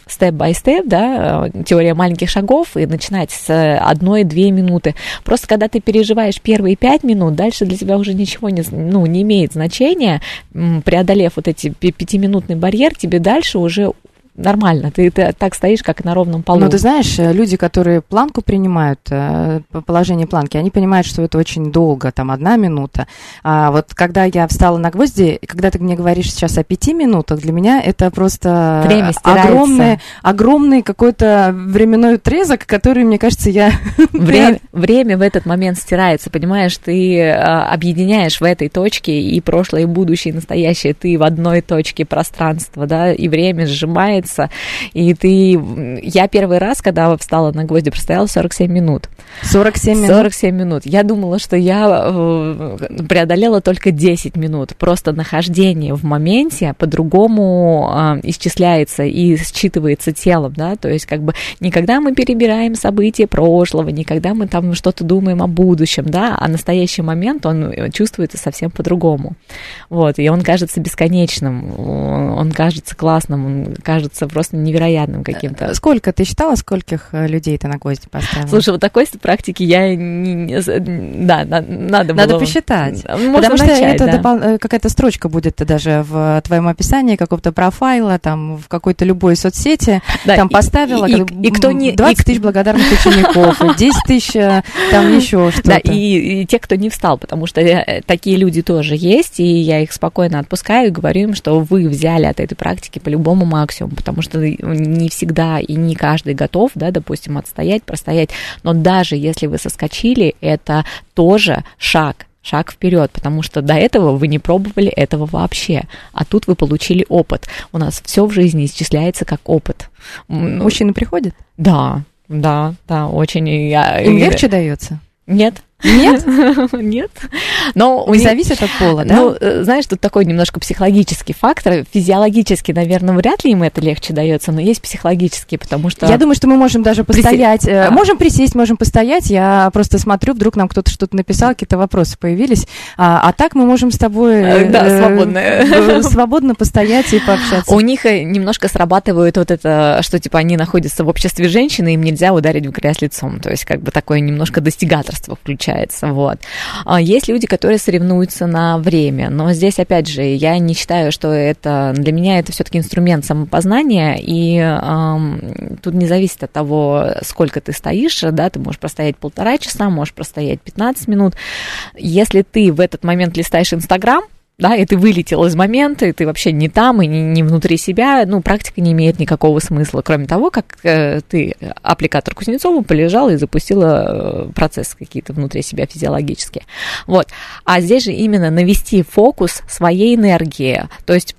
степ-бай-степ, да, теория маленьких шагов, и начинать с одной-две минуты, просто когда ты переживаешь первые пять минут, дальше для тебя уже ничего не, ну, не имеет значения, преодолев вот эти пятиминутный барьер, тебе дальше уже нормально, ты, ты так стоишь, как на ровном полу. Ну, ты знаешь, э, люди, которые планку принимают, э, по- положение планки, они понимают, что это очень долго, там, одна минута. А вот когда я встала на гвозди, когда ты мне говоришь сейчас о пяти минутах, для меня это просто Время стирается. огромный, огромный какой-то временной отрезок, который, мне кажется, я... Время, время в этот момент стирается, понимаешь, ты э, объединяешь в этой точке и прошлое, и будущее, и настоящее, ты в одной точке пространства, да, и время сжимается, и ты... Я первый раз, когда встала на гвозди, простояла 47 минут. 47 минут. 47 минут. Я думала, что я э, преодолела только 10 минут. Просто нахождение в моменте по-другому э, исчисляется и считывается телом, да, то есть как бы никогда мы перебираем события прошлого, никогда мы там что-то думаем о будущем, да, а настоящий момент, он э, чувствуется совсем по-другому. Вот, и он кажется бесконечным, он он кажется классным, он кажется просто невероятным каким-то. Сколько ты считала, скольких э, людей ты на гвозди поставила? Слушай, вот такой практики я не, не да, на- надо было. Надо посчитать. Можно Потому что начать, это да. допол- э, какая-то строчка будет даже в твоем описании какого-то профайла, там в какой-то любой соцсети, Да, там и- поставила и, и- и кто не 20 и- тысяч благодарных учеников, и 10 тысяч э, там еще что-то. Да, и, и те, кто не встал, потому что э, такие люди тоже есть, и я их спокойно отпускаю и говорю им, что вы взяли от этой практики по-любому максимум, потому что не всегда и не каждый готов, да, допустим, отстоять, простоять, но даже если вы соскочили, это тоже шаг, шаг вперед, потому что до этого вы не пробовали этого вообще, а тут вы получили опыт. У нас все в жизни исчисляется как опыт. Ну, Мужчины приходят? Да, да, да, очень. и я- Им легче дается? Нет. Нет? Нет. Но Не зависит от пола, да? Ну, э, знаешь, тут такой немножко психологический фактор. Физиологически, наверное, вряд ли им это легче дается, но есть психологический, потому что... Я думаю, что мы можем даже постоять. э, А. Можем присесть, можем постоять. Я просто смотрю, вдруг нам кто-то что-то написал, какие-то вопросы появились. А, а так мы можем с тобой... Э, да, э, свободно. э, Свободно постоять и пообщаться. У них э, немножко срабатывает вот это, что типа они находятся в обществе женщины, им нельзя ударить в грязь лицом. То есть как бы такое немножко достигаторство включается. Вот. А Есть люди, которые соревнуются на время, но здесь, опять же, я не считаю, что это... Для меня это все-таки инструмент самопознания, и ам, тут не зависит от того, сколько ты стоишь, да, ты можешь простоять полтора часа, можешь простоять 15 минут. Если ты в этот момент листаешь Инстаграм, да, и ты вылетел из момента, и ты вообще не там, и не, не внутри себя, ну, практика не имеет никакого смысла, кроме того, как э, ты аппликатор Кузнецова полежала и запустила э, процессы какие-то внутри себя физиологические. Вот. А здесь же именно навести фокус своей энергии, то есть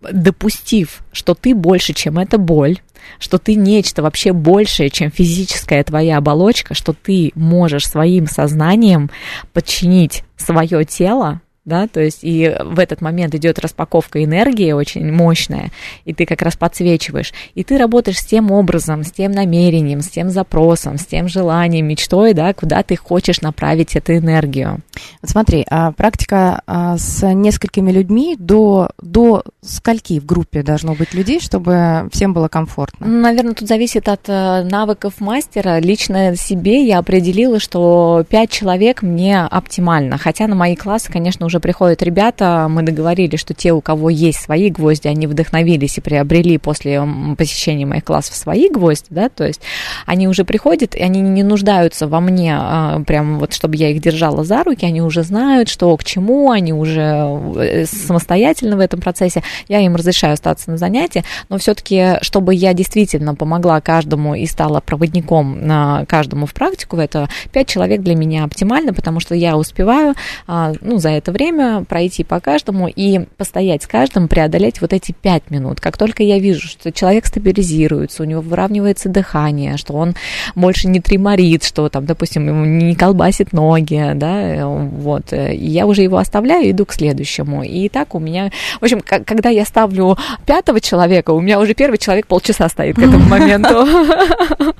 допустив, что ты больше, чем эта боль, что ты нечто вообще большее, чем физическая твоя оболочка, что ты можешь своим сознанием подчинить свое тело да, то есть и в этот момент идет распаковка энергии очень мощная, и ты как раз подсвечиваешь, и ты работаешь с тем образом, с тем намерением, с тем запросом, с тем желанием, мечтой, да, куда ты хочешь направить эту энергию. Вот смотри, а практика а, с несколькими людьми до, до скольки в группе должно быть людей, чтобы всем было комфортно? Наверное, тут зависит от э, навыков мастера. Лично себе я определила, что пять человек мне оптимально, хотя на мои классы, конечно, уже приходят ребята, мы договорились, что те, у кого есть свои гвозди, они вдохновились и приобрели после посещения моих классов свои гвозди, да, то есть они уже приходят, и они не нуждаются во мне, а, прям вот, чтобы я их держала за руки, они уже знают, что к чему, они уже э, самостоятельно в этом процессе, я им разрешаю остаться на занятии, но все-таки, чтобы я действительно помогла каждому и стала проводником на каждому в практику, это пять человек для меня оптимально, потому что я успеваю, а, ну, за это время время пройти по каждому и постоять с каждым, преодолеть вот эти пять минут. Как только я вижу, что человек стабилизируется, у него выравнивается дыхание, что он больше не треморит, что там, допустим, ему не колбасит ноги, да, вот, я уже его оставляю, иду к следующему. И так у меня, в общем, когда я ставлю пятого человека, у меня уже первый человек полчаса стоит к этому моменту.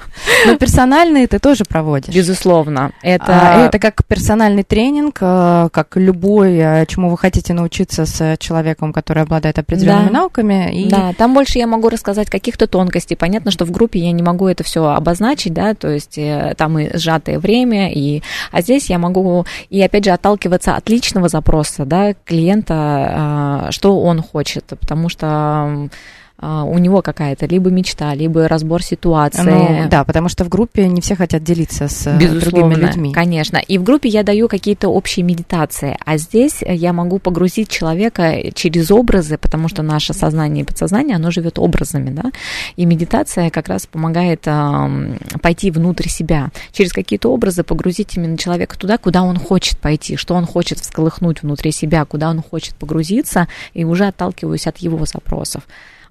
Но персональные ты тоже проводишь? Безусловно. Это, а, это как персональный тренинг, э, как любой Э, чему вы хотите научиться с человеком, который обладает определенными да. науками. И... Да, там больше я могу рассказать каких-то тонкостей. Понятно, что в группе я не могу это все обозначить, да, то есть э, там и сжатое время, и... а здесь я могу, и опять же, отталкиваться от личного запроса, да, клиента, а, что он хочет, потому что а, у него какая-то либо мечта, либо разбор ситуации. Ну, да, потому что в группе не все хотят делиться с э, Безусловно, другими людьми. Конечно. И в группе я даю какие-то общие медитации, а здесь я могу погрузить человека через образы, потому что наше сознание и подсознание, оно живет образами, да. И медитация как раз помогает э, пойти внутрь себя, через какие-то образы погрузить именно человека туда, куда он хочет пойти, что он хочет всколыхнуть внутри себя, куда он хочет погрузиться, и уже отталкиваюсь от его запросов.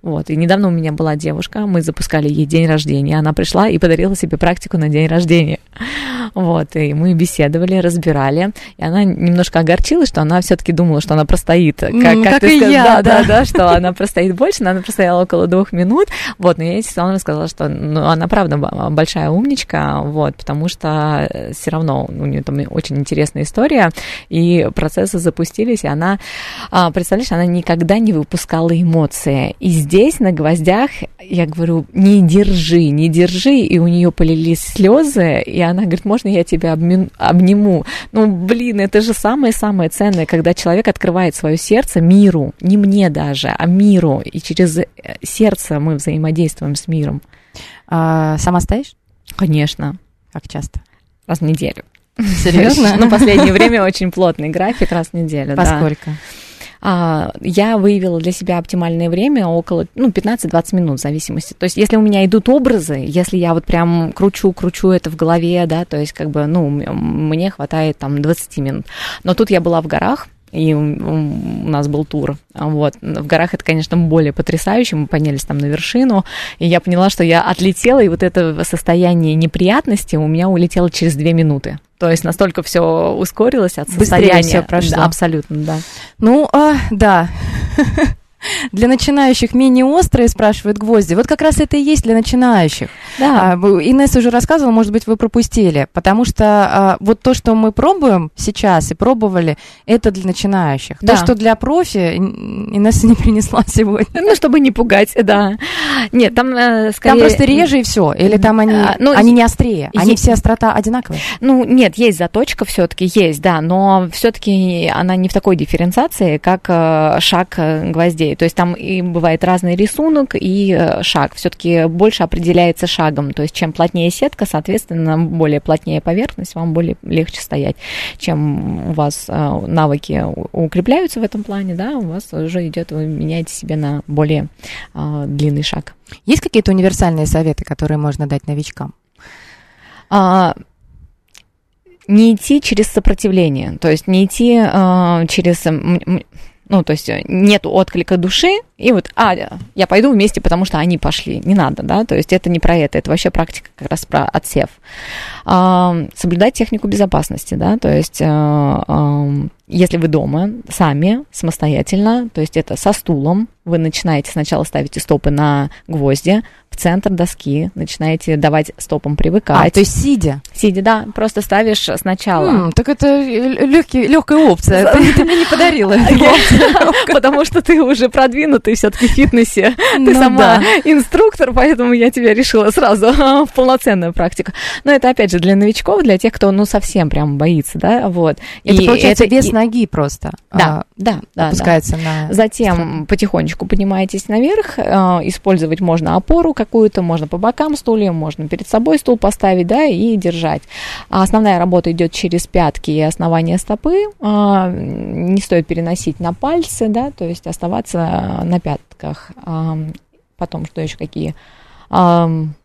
Вот. И недавно у меня была девушка, мы запускали ей день рождения, она пришла и подарила себе практику на день рождения. Вот, и мы беседовали, разбирали, и она немножко огорчилась, что она все-таки думала, что она простоит, как, как, как ты сказала, да, да, да, что она простоит больше, но она простояла около двух минут, вот, но я ей все равно сказала, что ну, она правда большая умничка, вот, потому что э, все равно у нее там очень интересная история, и процессы запустились, и она, а, представляешь, она никогда не выпускала эмоции, и здесь на гвоздях я говорю, не держи, не держи, и у нее полились слезы, и она говорит, можно я тебя обниму? Ну, блин, это же самое-самое ценное, когда человек открывает свое сердце миру, не мне даже, а миру, и через э, сердце мы взаимодействуем с миром. А, сама стоишь? Конечно. Как часто? Раз в неделю. Серьезно? Ну, последнее время очень плотный график, раз в неделю, Поскольку? Да. А, я выявила для себя оптимальное время около ну, 15-20 минут в зависимости. То есть, если у меня идут образы, если я вот прям кручу-кручу это в голове, да, то есть, как бы, ну, мне хватает там 20 минут. Но тут я была в горах, и у нас был тур. Вот. В горах это, конечно, более потрясающе. Мы поднялись там на вершину, и я поняла, что я отлетела, и вот это состояние неприятности у меня улетело через две минуты. То есть настолько все ускорилось от состояния. Быстрее все прошло. Да, абсолютно, да. Ну, а, да. Для начинающих менее острые, спрашивают гвозди. Вот как раз это и есть для начинающих. Да. А, Инесса уже рассказывала, может быть, вы пропустили. Потому что а, вот то, что мы пробуем сейчас и пробовали, это для начинающих. Да. То, что для профи, Инесса не принесла сегодня. Ну, чтобы не пугать, да. Нет, там э, скорее... Там просто реже и все. Или там они, а, ну, они не острее. Они есть... все острота одинаковые. Ну, нет, есть заточка все-таки, есть, да. Но все-таки она не в такой дифференциации, как э, шаг э, гвоздей то есть там и бывает разный рисунок и э, шаг. Все-таки больше определяется шагом. То есть чем плотнее сетка, соответственно, более плотнее поверхность, вам более легче стоять. Чем у вас э, навыки укрепляются в этом плане, да, у вас уже идет, вы меняете себе на более э, длинный шаг. Есть какие-то универсальные советы, которые можно дать новичкам? А, не идти через сопротивление, то есть не идти а, через Ну, то есть э, нет отклика души, и вот, а, я пойду вместе, потому что они пошли. Не надо, да, то есть это не про это, это вообще практика как раз про отсев. А, соблюдать технику безопасности, да, то есть а, а, если вы дома сами, самостоятельно, то есть это со стулом, вы начинаете сначала ставите стопы на гвозди, в центр доски, начинаете давать стопам привыкать. А, то есть сидя? Сидя, да, просто ставишь сначала. М, так это легкий, легкая опция, ты, ты мне не подарила. Потому что ты уже продвинутый все-таки в фитнесе. Ты Ну сама да. инструктор, поэтому я тебя решила сразу в полноценную практику. Но это, опять же, для новичков, для тех, кто, ну, совсем прям боится, да, вот. Это получается вес ноги просто. Да, а, да, да, опускается на... Затем потихонечку поднимаетесь наверх, э, использовать можно опору какую-то, можно по бокам стулья, можно перед собой стул поставить, да, и держать. А основная работа идет через пятки и основание стопы, а, не стоит переносить на пальцы, да, то есть оставаться на пятках. Ам, Потом, что еще какие? Ам,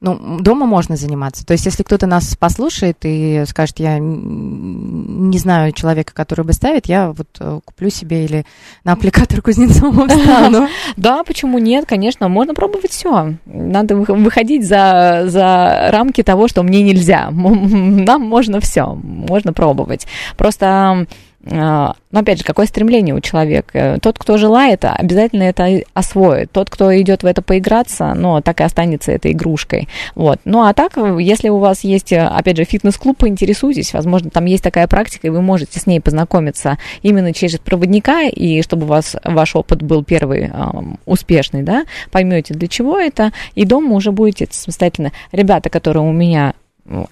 Ну, дома можно заниматься. То есть, если кто-то нас послушает и скажет, я не знаю человека, который бы ставит, я вот э, куплю себе или на аппликатор Кузнецова встану. Да, почему нет? Конечно, можно пробовать все. Надо вы- выходить за, за рамки того, что мне нельзя. Нам можно все, можно пробовать. Просто, э, ну, опять же, какое стремление у человека? Тот, кто желает, обязательно это освоит. Тот, кто идет в это поиграться, ну, так и останется этой игрушкой. Вот. Ну, а так, если у вас есть, э, опять же, фитнес-клуб, поинтересуйтесь. Возможно, там есть такая практика, и вы можете с ней познакомиться именно через проводника, и чтобы у вас ваш опыт был первый ам, успешный, да, поймете, для чего это, и дома уже будете самостоятельно. Ребята, которые у меня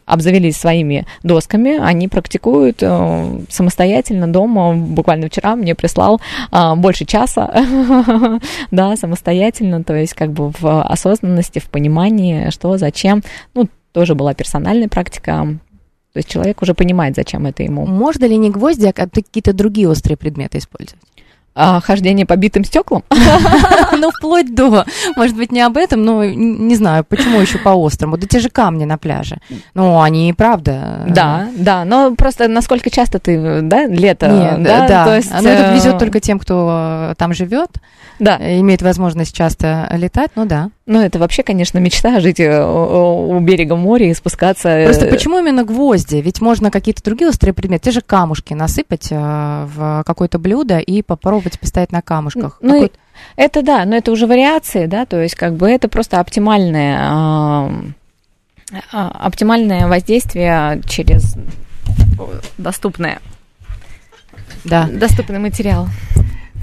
обзавелись своими досками, они практикуют э, самостоятельно дома. Буквально вчера мне прислал а, больше часа, да, самостоятельно, то есть как бы в осознанности, в понимании, что, зачем. Ну, тоже была персональная практика. То есть человек уже понимает, зачем это ему. Можно ли не гвозди, а какие-то другие острые предметы использовать? А, хождение по битым стеклам? Ну, вплоть до, может быть, не об этом, но не знаю, почему еще по-острому. Да те же камни на пляже. Ну, они и правда. э, Да, да, но просто насколько часто ты, да, лето, Нет, да, да, то есть... Ну, это э, везет только тем, кто э, там живет, Да, имеет возможность часто летать, ну да. Ну это вообще, конечно, мечта жить э, у берега моря и спускаться... э, Просто почему именно гвозди? Ведь можно какие-то другие острые предметы, те же камушки насыпать э, в какое-то блюдо и попробовать поставить на камушках. Ну, это да, но это уже вариации, да, то есть как бы это просто оптимальное, а, а, оптимальное воздействие через доступное, Да, доступный материал.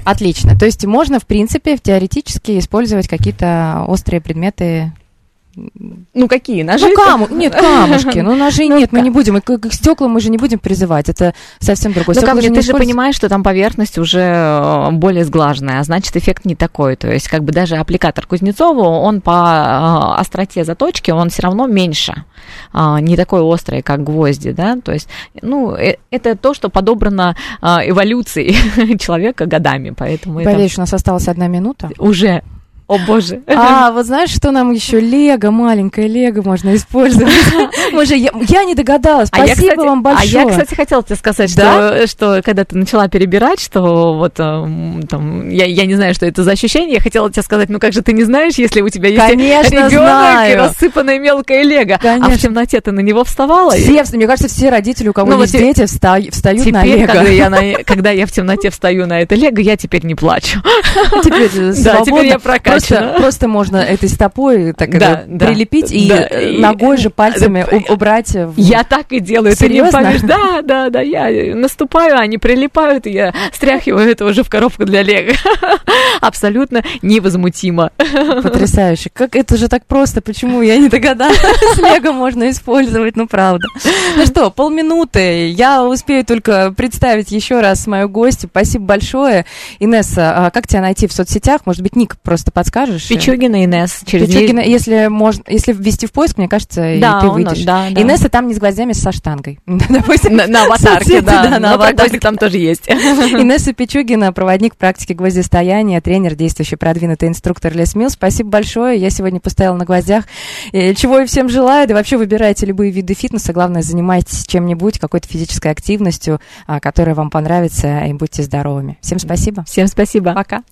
Отлично. То есть можно, в принципе, теоретически использовать какие-то острые предметы. Ну какие? Ножи? Ну, каму... Нет, камушки. Ну, ножей Ну, нет, мы не будем. И к, к стеклам мы же не будем призывать. Это совсем другое. Ну, камни, ты же понимаешь, что там поверхность уже э, более сглаженная, а значит, эффект не такой. То есть, как бы даже аппликатор Кузнецова, он по э, остроте заточки, он все равно меньше, а, не такой острый, как гвозди, да. То есть, ну, э, это то, что подобрано эволюцией человека годами, поэтому это Борис, у нас осталась одна минута. уже... О боже. А, вот знаешь, что нам еще? Лего, маленькое Лего можно использовать. Мы же, я, я не догадалась. А я, Спасибо кстати, вам большое. А я, кстати, хотела тебе сказать, Да? что, что когда ты начала перебирать, что вот эм, там, я, я не знаю, что это за ощущение, я хотела тебе сказать, ну как же ты не знаешь, если у тебя есть Конечно, ребенок и знаю. рассыпанное мелкое лего, а Конечно. в темноте ты на него встала? Все, мне кажется, все родители, у кого Ну, вот есть те- дети, вста- встают на Теперь, Лего. когда я, на- когда я в темноте встаю на это лего, я теперь не плачу. Теперь Да, теперь я Просто, просто можно этой стопой так Да, да, прилепить и да, э, и- ногой же пальцами Да, убрать. в- Я так и делаю, ты не Серьезно? поверишь. Да, да, да, я наступаю, они прилипают, и я стряхиваю это уже в коробку для лего. Абсолютно невозмутимо. Потрясающе. Как это же так просто? Почему я не догадалась? Лего можно использовать, ну правда. Ну что, полминуты. Я успею только представить еще раз мою гостью. Спасибо большое. Инесса, а как тебя найти в соцсетях? Может быть, ник просто подскажешь? Пичугина Инесс. Через Пичугина, если, можно, если ввести в поиск, мне кажется, и Да, ты он- выйдешь. да, да. Инесса там не с гвоздями, со штангой. Допустим, На, на аватарке, соцсети, да. да, на аватарке. там тоже есть. Инесса Пичугина, проводник практики гвоздистояния, тренер, действующий продвинутый инструктор Лес Милл. Спасибо большое. Я сегодня постояла на гвоздях. Э, Чего и всем желаю. Да вообще выбирайте любые виды фитнеса. Главное, занимайтесь чем-нибудь, какой-то физической активностью, а, которая вам понравится, и будьте здоровыми. Всем спасибо. Всем спасибо. Пока.